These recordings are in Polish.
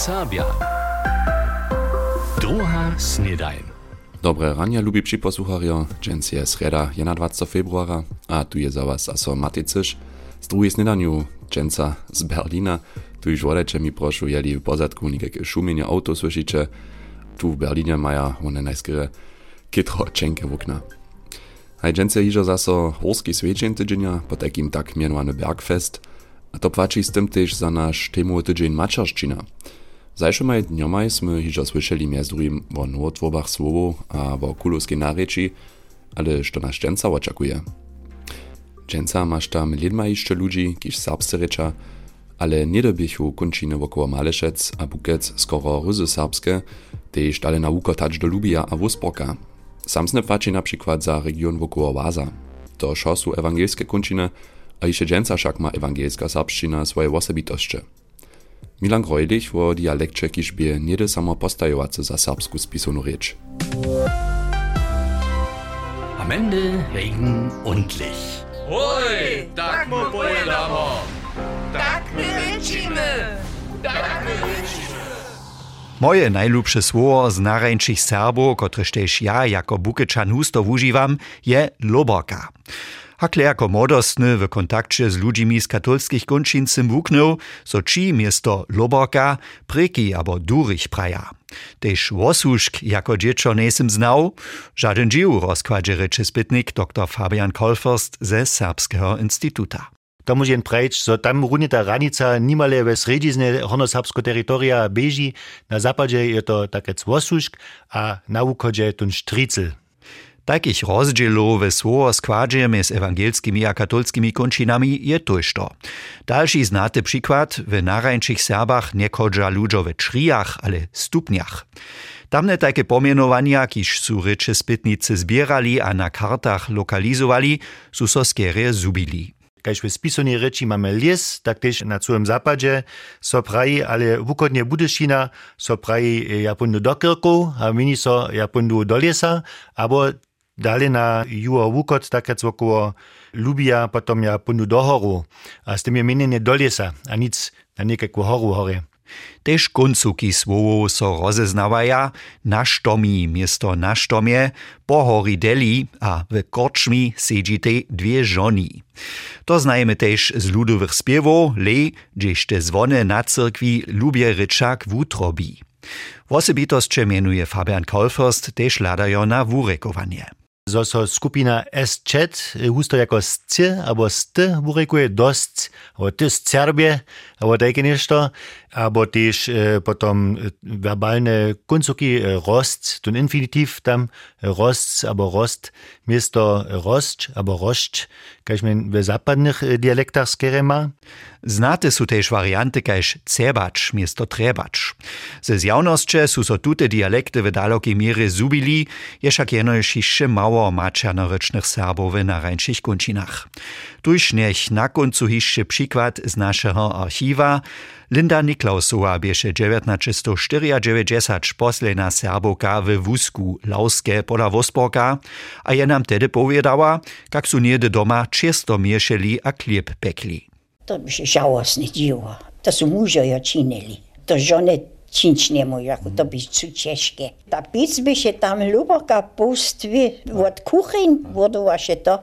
Serbia. Druga snedajn. Dobre rania, lubi przy posłuchario. Dżens je sreda 21 februara, a tu je za was aso Matycysz. Z drugiej snedaniu dżensa z Berlina. Tu już wolecze mi proszę, jeli pozadku nikakve szumienie auto słyszycie. Tu w Berlinie maja one najskore kitro czękę w okna. Haj dżence hižo zaso horski svědčen tydzienia, po takim tak mianowany Bergfest, a to płaci z tym też za nasz temu tydzień maczarszczyna. Zajšomaj dňomaj sme hižo slyšeli mjez druhým o nôtvorbách slovu a o kulovskej náreči, ale što na štenca očakuje. Dženca maš tam lidma ešte ľudí, kýž serbsce reča, ale nedobichu končiny okolo Malešec a Bukec skoro ryzy serbskie, tež ale nauko tač do Lubia a Wusborka. Sam sne fači napríklad za region okolo Váza. To šo sú evangelskie končiny, a ešte dženca však má evangelska serbština svoje osobitošče. Milan Greulich wo dialekcie kiż bie niede samo postajowace za serbsku spisanu rzecz. Am Ende Regen und Licht. Oj, tak mu pojedamo. Tak my lecimy! Tak my lecimy! Moje najlubsze słowo z narańczych Serbów, kotreż też ja jako bukyczan husto używam, je loborka. Hakle jako młodostny w kontakcie z ludźmi z katolskich kończyn sym wuknął, so ci miesto loborka preki abo durich praja. Tež wosuszk jako dziecko nesem znał, żaden dził rozkładzie ryczy spytnik dr Fabian Kolforst ze Serbskiego Instytuta. To muss prejč, so tam runie ta ranica nimale ve sredizne hornosapsko teritoria beži, na zapadzie je to takie cwosuszk, a na wuchodzie tun štricel. Takich rozdzielów we słowo składzie między ewangelskimi a katolskimi kończynami je to. Dalszy znaty przykład w narańczych Serbach nie chodzi ludzo we czrijach, ale stupniach. Tamne takie pomienowania, kiż su rycze spytnicy zbierali a na kartach lokalizowali, su zubili. Kaž w spisonej reči mamy tak też na całym zapadzie so praji, ale wukodnie Budyszina so praji ja pundu do kirku, a mini so ja pundu do lesa, abo dalej na juo wukod, tak około Lubia, potom ja pundu do horu, a z tym je mienienie do lesa, a nic na niekakvu horu hore. Tež koncuki słowo so rozeznawaja, na sztomi miesto na sztomie, po hori deli a w korczmi siedzite dwie żoni. To znajemy też z ludowych śpiewów, le, gdzieś te dzwony na cyrkwi lubie ryczak w utrobi. Osobitostcze mianuje Fabian Kolfirst też ladają na wurekowanie. Zo so skupina SZ husto jako sc abo st wurekuje dosc, abo ty z Serbie, abo takie nešto, abo też e, potom werbalne kuncuki e, rost, tun infinitiv tam rost, abo rost, miesto rost, abo rost, kaž men w zapadnych dialektach skerema. Znate su też warianty kaž cebacz miesto trebacz. Ze zjawnosće su so tute dialekty w dalokiej mierze zubili, jeszak jenoż jeszcze mało maczernorycznych Serbów w narańczych kończynach. Tuż niech na końcu jeszcze przykład z naszego archiwa. Linda Niklausowa bieše 1994 poslena Serboka w wózku Lauskie pola Wosporka, a je nam tedy powiedała, jak doma czysto mieszeli a chlieb pekli. To by się żałosne dziło. To są mużojo czynili. To żony czynć nie mówią, to by zu ciężkie. Ta pic by się tam luboka pustwi, od kuchyn się to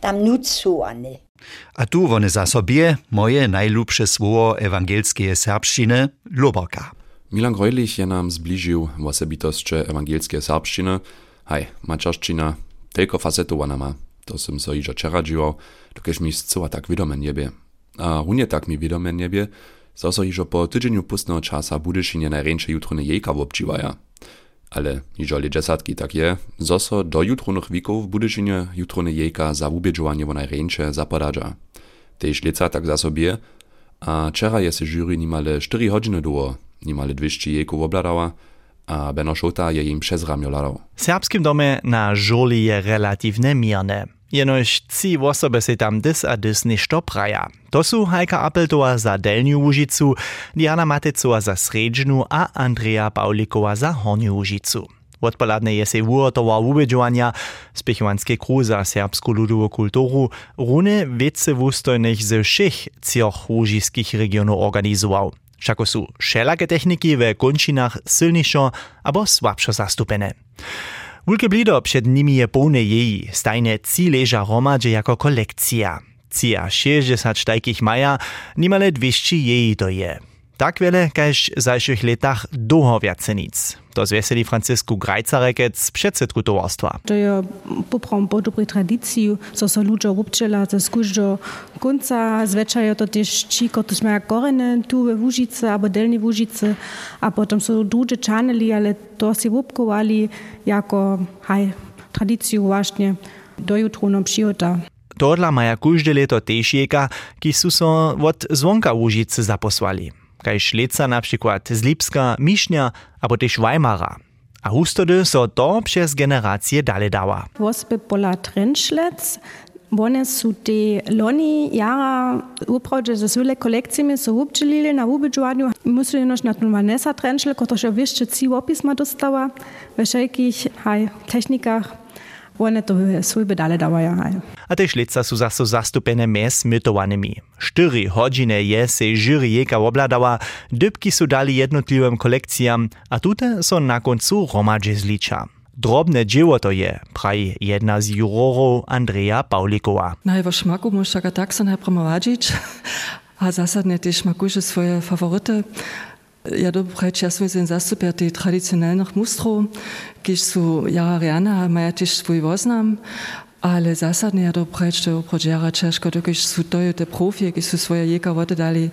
tam nucowany. A tu one za sobie moje najlubsze słowo ewangelskie serbszczyny luboka. Milan Greulich je nam zbliżył osobitostcze ewangelskie serbszczyny. Haj, maczarszczyna, tylko facetowana ma. To som so iżo czeradziło, dokeż mi zcoła tak widome niebie. A runie tak mi widome niebie, so so iżo po tydzieniu pustnego czasa Budyszynie najręcze jutrone jejka wobdziwaja. Ale le dziesiątki tak je, zo so do jutronych wików w Budyszynie jutrone jejka za wo najręcze zapadadża. Tež leca tak za sobie, a wczoraj je se jury nimale 4 godziny długo, nimale 200 jejków obladała, a Beno Šota je im ramio ladał. W serbskim domie na żoli je relatywne mierne. Jenož trzy osoby se tam dys a dys nešto praja. To su Hajka Appeltowa za Delniu Łužicu, Diana Maticova za Sredžnu a Andrea Paulikova za Horniu Łužicu. Odpoladne je se uotowa ubedžovanja, spechowanske kru za serbsku ludovu kulturu, rune vece wustojnych ze všech cioch łužiskich regionów organizował. Všako sú všelaké techniky ve končinách silniejszo albo słabszo zastupene. Wulke blido przed nimi je pełne jej, stajne ci leża hromadzie jako kolekcja. Cia 60 takich maja, nimale 200 jej to je. Tak wiele, kaž w zajszych latach długo więcej nic. To zweseli Francisku Grajcarekec, przedsedku towarstwa. To je poprom po dobrej tradycji, so so ludzie obczela ze skóżo końca, zwyczajo to też ci, którzy mają korene tu we Łużyce, albo delnie Łużyce, a potem są duże czaneli, ale to się obkowali jako haj, tradycję właśnie do jutro nam przyjota. Tohle maja każde leto też jeka, ki su so od zvonka Łużyce zaposłali kaž leca na przykład z Lipska, Mišnia albo też Weimara. A hustody so to przez generacje dalej dała. Wosby pola Trenšlec, one su te loni jara uprawie ze sule kolekcjami so upczylili na ubydżowaniu. Musili noś na tym Vanessa Trenšle, która się wyższe ci opisma dostała, we wszelkich technikach one to svoj bedale dávajú. A te šlica sú zase zastúpené mes mytovanými. Štyri hodiny je se jury jeka obladała, dybki sú dali jednotlivým kolekcijam, a tute są na koncu romadže zliča. Drobne dzieło to je, jedna z jurorów Andrea Paulikowa. Na jego szmaku muszę tak sobie promowadzić, a zasadnie też smakuje swoje faworyty. Ja dobro časuje sem zastupia tých tradicionalnych mustrov, kiež sú jara riana, maja tiež svoj voznam, ale zásadne ja dobro to prođera češko, dokiž sú to te profie, ki sú svoje jeka vode dali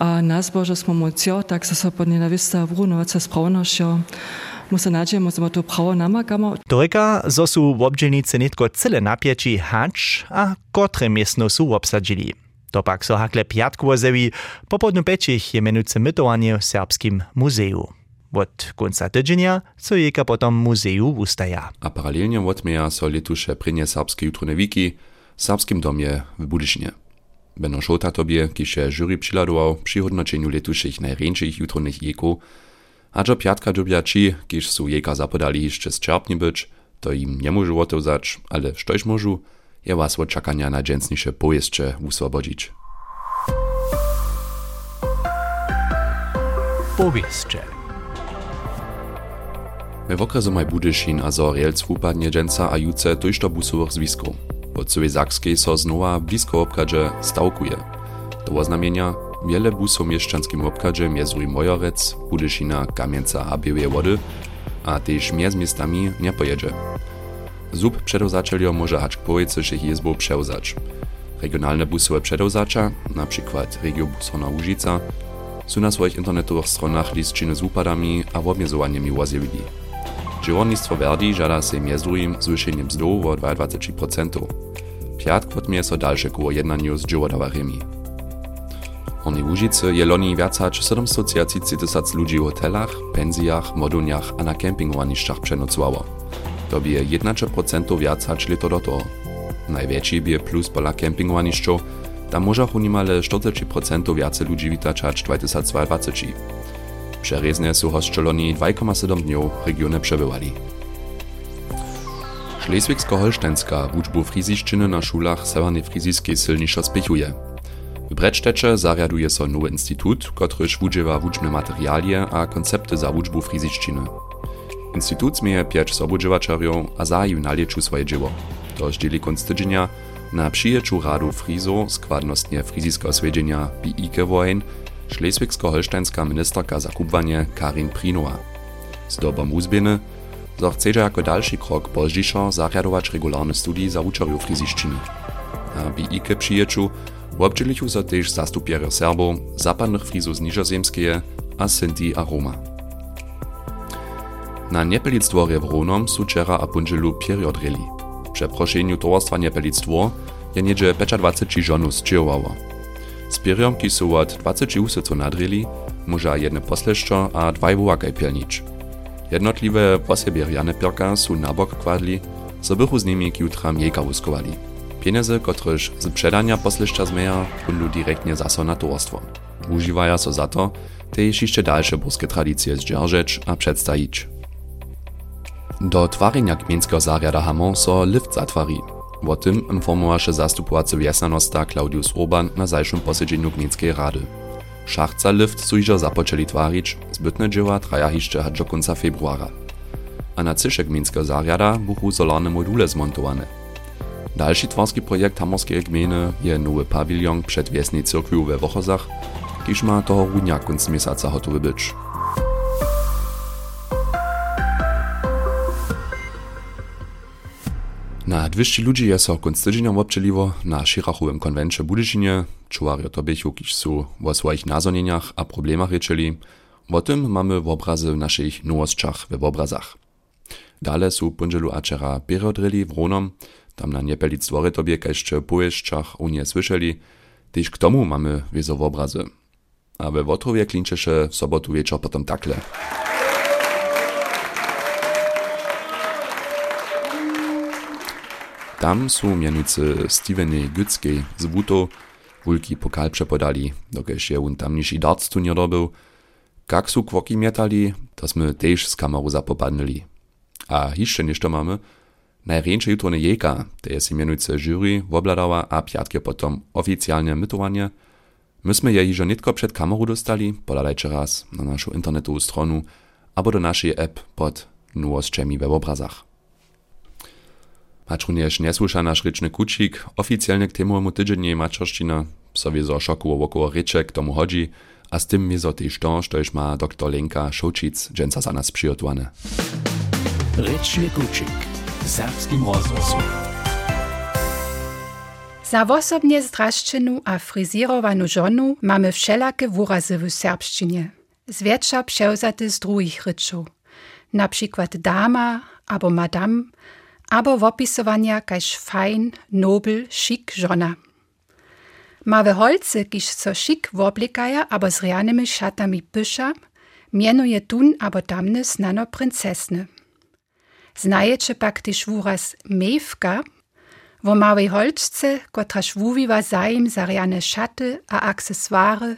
a nás bože smo mocio, tak sa sa pod nenavista vrunovať sa spravnošťou. Musa nađemo, že to pravo namakamo. Doreka, zo sú v obdžennice netko celé napieci hač a kotre miestno sú obsadzili. To pak so hakle piatkovo zewi, popodnu pečich je menujúce mytowanie w Serbskim muzeju. Od konca tydzienia so jeka potom muzeju ustaja. A paralelnie odmieja so letuše prynie serbskie jutrone wiki w Serbskim domie w Budysznie. Beno Szota tobie, kisze jury przyladował przy hodnoczeniu letuszych najręczych jutronych jeku, a jo piatka dobia ci, kiż su jeka zapodali jeszcze z czerpni być, to im nie może otozać, ale sztoś możu, je was od czekania na dżęsniejsze pojeździe uswobodzić. Powieszcze. W okresu maj Budyszin a so Rielc wupadnie dżęca a juce tojšto busowych zwisków. Od całej Zakskiej so znowa blisko obkadzie stałkuje. To oznamienia wiele busów mieszczanskim obkadzie między Mojorec, Budyszina, Kamieńca a Białej Wody, a też między miastami nie pojedzie. Zub przedozaczelio może hać pojecyszych jezbów przełzać. Regionalne busowe przedozacza, na przykład Regiobus Hona Łużyca, są na swoich internetowych stronach listczyny z upadami a obmezowaniami łazjewili. Živornictvo Verdi žada se mjezdrujim zvišenje mzdov o 22%. Pjat kvot mje so dalše ku jednanju z dživodavarimi. Oni Łużycy jeloni wiacać 730 ludzi w hotelach, pensjach, moduniach a na kempingowaniszczach przenocowało. To by 11% wiacać lito do toho. Największy bie plus pola kempingowaniszczów, tam może u niemale 40% więcej ludzi witaczać 2022 že rezne sú hostčeloni 2,7 dňov regióne přebývali. Šleswigsko-Holšteinska wuczbu friziszczyny na szulach Sewernej Friziskiej silniejszo spiechuje. W Bredsztecze zariaduje so nowy instytut, który wudziewa wuczne materialie a koncepty za wuczbu friziszczyny. Instytut zmieje pięć sobudziewaczerjów, a zaju na leczu swoje dzieło. To dzieli koniec tydzienia na przyjęciu radu frizo składnostnie friziskiego swiedzenia P.I.K. Wojen Wojen, szleswigsko-holštajnska ministerka zakupwanie Karin Prinowa. Z dobą uzbieny, zo chceže jako dalszy krok pozdzišo zariadować regularne studii za uczariów friziščiny. Na bi Ike przyjeczu obdźelichu so też zastupiery Serbów, zapadnych frizów z a Sinti a Roma. Na Niepelictworje w Ronom su wczera a pundzilu periodreli. Przy proszeniu towarstwa Niepelictwo je niedzie 25 żonów zdziełało. Z periomki su od 20 usycu nadreli, może jedne posleszczo a dwaj wołakaj pielnicz. Jednotliwe posiebierjane pirka su na bok kładli, so bychu z nimi k jutram jejka wuskowali. Pieniądze, kotreż z przedania posleszcza zmeja, pundu direktnie zaso na towarstwo. Używaja so za to, też jeszcze dalsze boskie tradycje zdzierżeć a przedstawić. Do twarenia gmieńskiego zariada hamo so lift zatwari. O tym informowaše zastupowacy wjesnanosta Claudius Urban na zajszym posiedzeniu gmieńskiej rady. Szachca lift su iżo zapoczęli twarić, zbytne dzieła traja jeszcze do końca februara. A na cyszek Mińskiego zariada buchu solarne module zmontowane. Dalszy twarski projekt Hamorskiej gminy je nowy pawilion przed wiesnej cyrkwiu we Wochozach, kiż ma toho grudnia końc miesiąca gotowy być. Na 200 ludzi je so konc tydzienia obczeliwo na Schirachowym konwencie Budyžinie, czuwario to bychu, kiż su o swoich nazonieniach a problemach ryczeli, o tym mamy w obrazy w naszych nowostkach w obrazach. Dale su pundzielu aczera periodryli w Ronom, tam na niepelic dwory tobie jeszcze pojeżdżach u nie słyszeli, tyż k tomu mamy wiezo w obrazy. A we Wotrowie klinczysze w sobotu wieczor potem takle. Tam su mianujcy Steveny Gützkej z Wuto wulki pokal przepodali, dokeż je un tamniejszy darts turnier dobył. Jak su kwoki mietali, to sme też z kameru zapopadnili. A jeszcze nieszto mamy, najręcze jutro jejka, te je si mianujcy jury wobladała, a piatkie potom oficjalne mytowanie. Myśmy je iżo nitko przed kameru dostali, podalajcie raz na naszą internetową stronę, albo do naszej app pod nowostkami we obrazach. Nesluša naš rečny kučik, oficjalnie k temu tydzień mačorština, so wiezo szoku wokoło recze k tomu a z tym wiezo też to, štož ma dr Lenka Šočic dženca za nas przygotowane. Rečny kučik. Serbskim rozgłosu. Za osobnie zdraszczynu a fryzirowanu żonu mamy wszelakie wyrazy w serbszczynie. Zwietrza przełzaty z drugich ryczów. Na przykład dama albo madame, albo w opisowania kaž fajn, nobel, schick żona. Mawe holce, kiż so schick woblikaja, abo z reanymi szatami pysza, mienuje tun abo tamne znano princesny. Znajecie pak tyż wuraz mewka, wo małej holczce, kotraż wuwiwa zajem za reane szaty a aksesuary,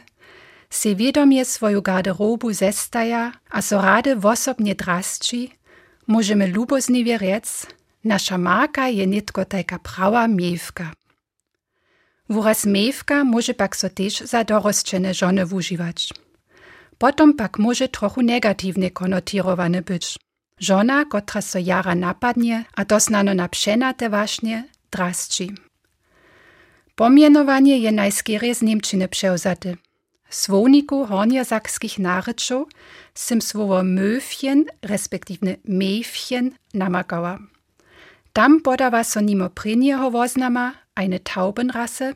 se wiedomie swoju garderobu zestaja, a so rade wosobnie drasci, możemy lubozniwie riec, Nasza marka je nitko taka prawa miewka. Wuraz miewka może pak so też za dorosczene żony używać. Potom pak może trochu negatywnie konotirowane być. Żona, kotra so jara napadnie, a dosnano na przenate właśnie, drasci. Pomienowanie je najskierie z Niemczyny przełzaty. Słowniku horniazakskich naryczów sim słowo möwchen, respektywnie mäwchen, namakała. Tam podawa so nimo prinjeho woznama eine Taubenrasse,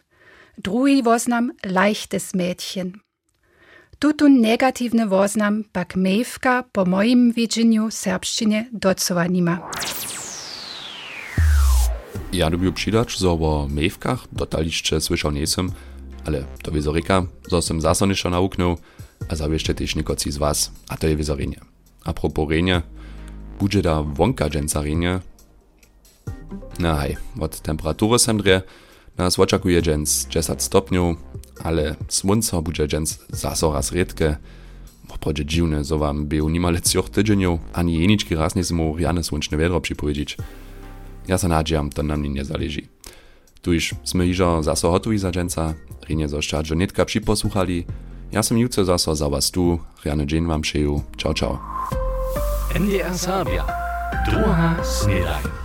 drugi woznam leichtes Mädchen. Tutun negatywny woznam pak mewka po moim widzeniu serbszczynie docowa nima. Ja lubię przydać, że o mewkach dotaliście słyszał nie jestem, ale to wizoryka, że sam zase niszo nauknął, a zawieszcze też nikoci z was, a to je wizorienie. A propos renie, da wonka dżęca Hej, od temperatury sem dre, nas oczekuje dżens 10 stopniów, ale słońce będzie dżens zaso raz redke. Woprawdzie dziwne, so wam był niemale cioch tydzieniów, ani jeniczki raz nie zmu riane słoneczne wiadro przypowiedzieć. Ja se nadziejam, to nam nie zależy. Tu już sme iżo zaso hotowi za dżensa, rinie zoszcza dżonitka przyposłuchali. Ja sam jutro zaso za was tu, riane dzień wam szeju. Ciao, ciao. NDR Sabia. Druga Snedaj.